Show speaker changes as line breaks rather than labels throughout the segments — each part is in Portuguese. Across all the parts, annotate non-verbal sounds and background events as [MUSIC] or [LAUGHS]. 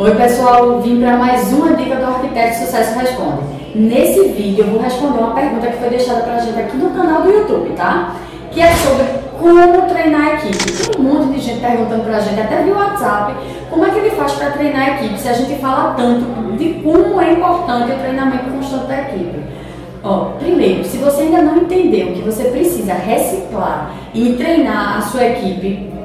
Oi pessoal, vim para mais uma dica do Arquiteto Sucesso Responde. Nesse vídeo eu vou responder uma pergunta que foi deixada para a gente aqui no canal do YouTube, tá? Que é sobre como treinar a equipe. Tem um monte de gente perguntando para a gente, até via WhatsApp, como é que ele faz para treinar a equipe, se a gente fala tanto de como é importante o treinamento constante da equipe. Ó, primeiro, se você ainda não entendeu que você precisa reciclar e treinar a sua equipe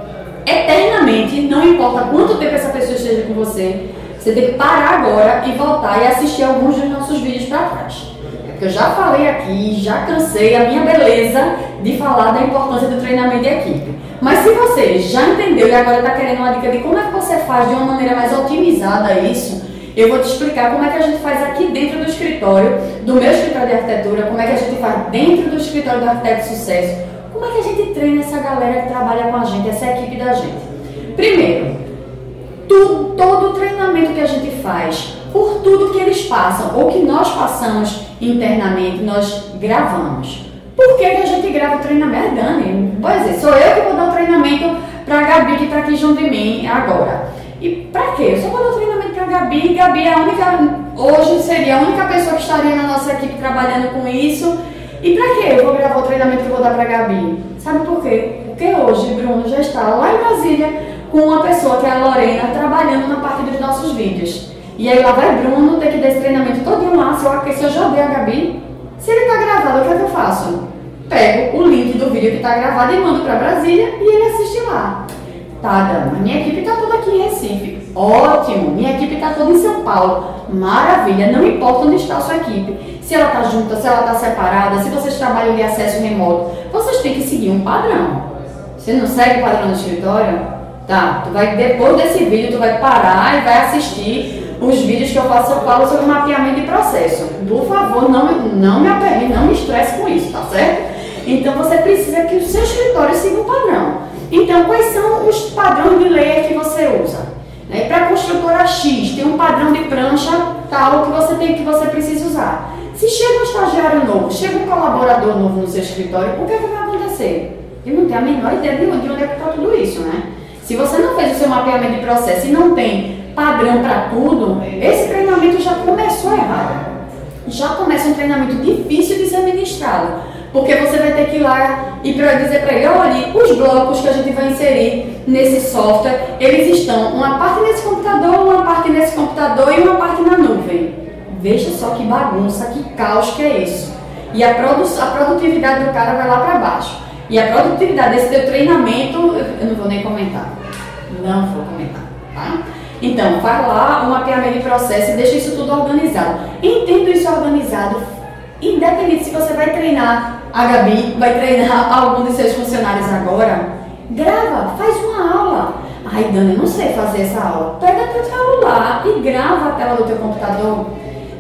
eternamente, não importa quanto tempo essa pessoa esteja com você, você tem que parar agora e voltar e assistir alguns dos nossos vídeos para trás. É porque eu já falei aqui, já cansei a minha beleza de falar da importância do treinamento de equipe. Mas se você já entendeu e agora está querendo uma dica de como é que você faz de uma maneira mais otimizada isso, eu vou te explicar como é que a gente faz aqui dentro do escritório, do meu escritório de arquitetura, como é que a gente faz dentro do escritório do arquiteto de sucesso, como é que a gente treina essa galera que trabalha com a gente, essa equipe da gente. Primeiro, tudo, todo o treinamento que a gente faz, por tudo que eles passam ou que nós passamos internamente, nós gravamos. Por que, que a gente grava o treinamento? Dani, pois é, sou eu que vou dar o treinamento para Gabi que está aqui junto de mim agora. E para quê? Eu só vou dar o treinamento para Gabi. Gabi é a única, hoje seria a única pessoa que estaria na nossa equipe trabalhando com isso. E para quê? Eu vou gravar o treinamento que eu vou dar para a Gabi. Sabe por quê? Porque hoje Bruno já está lá em Brasília com uma pessoa que é a Lorena trabalhando na parte dos nossos vídeos. E aí lá vai Bruno ter que dar esse treinamento todo lá. Se eu, se eu já dei a Gabi, se ele está gravado, o que, é que eu faço? Pego o link do vídeo que está gravado e mando para Brasília e ele assiste lá. Tá, Dana, minha equipe está toda aqui em Recife. Ótimo, minha equipe está toda em São Paulo. Maravilha, não importa onde está a sua equipe. Se ela está junta, se ela está separada, se vocês trabalham de acesso remoto, vocês têm que seguir um padrão. Você não segue o padrão do escritório? Tá, tu vai, depois desse vídeo, tu vai parar e vai assistir os vídeos que eu faço, eu falo sobre mapeamento de processo. Por favor, não, não me aperre, não me estresse com isso, tá certo? Então você precisa que o seu escritório siga um padrão. Então, quais são os padrões de layer que você usa? Né? Para a construtora X, tem um padrão de prancha tal que você tem que você precisa usar. Se chega um estagiário novo, chega um colaborador novo no seu escritório, o que, é que vai acontecer? Ele não tem a menor ideia de onde é que está tudo isso, né? Se você não fez o seu mapeamento de processo e não tem padrão para tudo, esse treinamento já começou errado. Já começa um treinamento difícil de ser ministrado. Porque você vai ter que ir lá e dizer para ele, olha, os blocos que a gente vai inserir nesse software, eles estão uma parte nesse computador, uma parte nesse computador e uma parte na nuvem. Veja só que bagunça, que caos que é isso. E a, produ a produtividade do cara vai lá para baixo. E a produtividade desse teu treinamento, eu não vou nem comentar. Não vou comentar, tá? Então, faz lá o mapeamento de processo e deixa isso tudo organizado. Entendo isso organizado, independente se você vai treinar a Gabi, vai treinar [LAUGHS] algum de seus funcionários agora, grava, faz uma aula. Ai, Dani, eu não sei fazer essa aula. Pega teu celular e grava a tela do teu computador.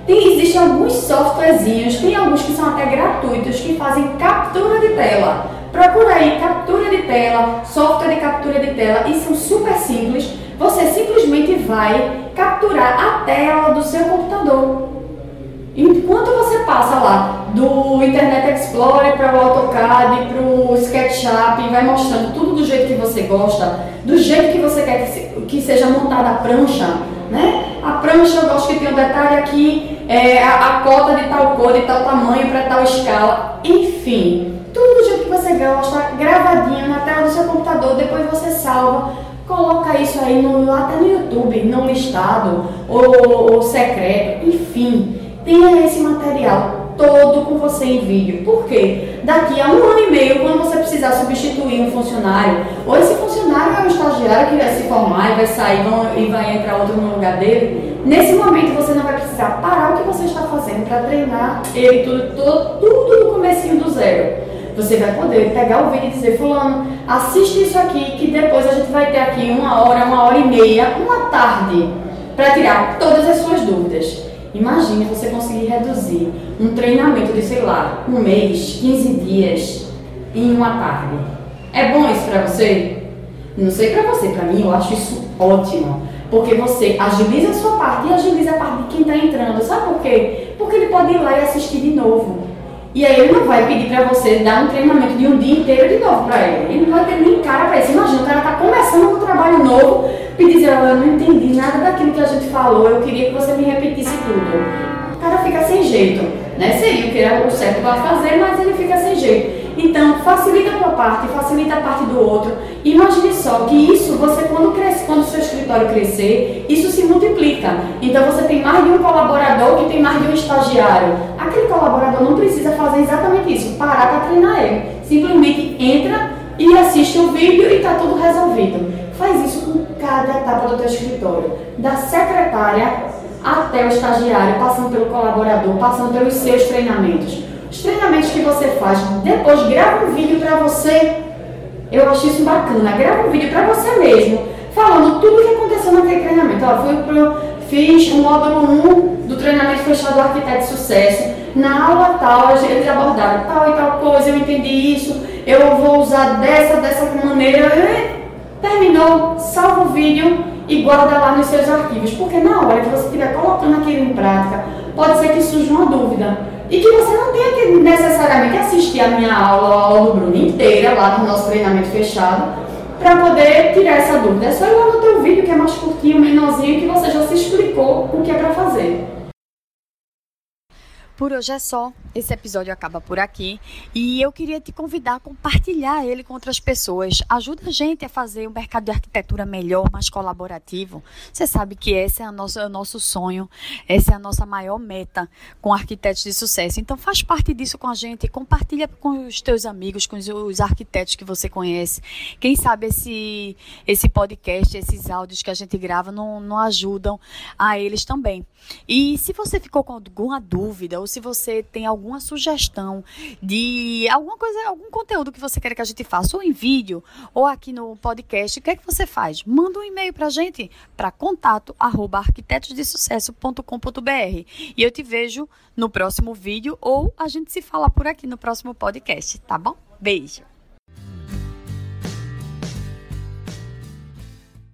Tem, existem alguns softwarezinhos, tem alguns que são até gratuitos, que fazem captura de tela. Procura aí captura de tela, software de captura de tela e são super simples. Você simplesmente vai capturar a tela do seu computador. Enquanto você passa lá do Internet Explorer para o AutoCAD, para o SketchUp e vai mostrando tudo do jeito que você gosta, do jeito que você quer que, se, que seja montada a prancha, né? A prancha eu gosto que tenha um detalhe aqui, é, a, a cota de tal cor, de tal tamanho, para tal escala, enfim tudo do jeito que você gosta, gravadinho na tela do seu computador, depois você salva, coloca isso aí no, até no YouTube, no listado ou, ou secreto, enfim, tenha esse material todo com você em vídeo. Por quê? Daqui a um ano e meio, quando você precisar substituir um funcionário, ou esse funcionário é um estagiário que vai se formar e vai sair e vai entrar outro no lugar dele, nesse momento você não vai precisar parar o que você está fazendo para treinar ele tudo, tudo, tudo no comecinho do zero você vai poder pegar o vídeo e dizer, fulano, assiste isso aqui, que depois a gente vai ter aqui uma hora, uma hora e meia, uma tarde, para tirar todas as suas dúvidas. Imagine você conseguir reduzir um treinamento de, sei lá, um mês, 15 dias, em uma tarde. É bom isso para você? Não sei para você, para mim eu acho isso ótimo. Porque você agiliza a sua parte e agiliza a parte de quem está entrando. Sabe por quê? Porque ele pode ir lá e assistir de novo. E aí ele não vai pedir para você dar um treinamento de um dia inteiro de novo para ele. Ele não vai ter nem cara para isso. Imagina, o cara está começando um trabalho novo e dizer, eu não entendi nada daquilo que a gente falou, eu queria que você me repetisse tudo. O cara fica sem jeito, né? Seria o que era o certo para fazer, mas ele fica sem jeito. Então, facilita a tua parte, facilita a parte do outro. Imagine só que isso, você quando cresce, quando o seu escritório crescer, isso se multiplica. Então você tem mais de um colaborador que tem mais de um estagiário. Aquele colaborador não precisa fazer exatamente isso, parar para treinar ele. Simplesmente entra e assiste o vídeo e está tudo resolvido. Faz isso com cada etapa do teu escritório, da secretária até o estagiário, passando pelo colaborador, passando pelos seus treinamentos. Os treinamentos que você faz, depois grava um vídeo para você. Eu acho isso bacana. Grava um vídeo para você mesmo, falando tudo o que aconteceu naquele treinamento. Ó, fui pro, fiz o módulo 1 do treinamento fechado do arquiteto de sucesso. Na aula tal, eles abordaram tal e tal eu entendi isso, eu vou usar dessa, dessa maneira. Terminou, salva o vídeo e guarda lá nos seus arquivos. Porque na hora que você estiver colocando aquilo em prática, pode ser que surja uma dúvida. E que você não tenha que necessariamente assistir a minha aula, a aula do Bruno inteira, lá no nosso treinamento fechado, para poder tirar essa dúvida. É só ir lá no teu vídeo, que é mais curtinho, menorzinho, que você já se explicou o que é para fazer.
Por hoje é só. Esse episódio acaba por aqui e eu queria te convidar a compartilhar ele com outras pessoas. Ajuda a gente a fazer o mercado de arquitetura melhor, mais colaborativo. Você sabe que esse é, nosso, é o nosso sonho, essa é a nossa maior meta com arquitetos de sucesso. Então faz parte disso com a gente, compartilha com os teus amigos, com os arquitetos que você conhece. Quem sabe esse, esse podcast, esses áudios que a gente grava não, não ajudam a eles também. E se você ficou com alguma dúvida ou se você tem alguma sugestão de alguma coisa, algum conteúdo que você quer que a gente faça, ou em vídeo, ou aqui no podcast, o que é que você faz? Manda um e-mail para a gente para contato arroba arquitetosdesucesso.com.br e eu te vejo no próximo vídeo ou a gente se fala por aqui no próximo podcast, tá bom? Beijo!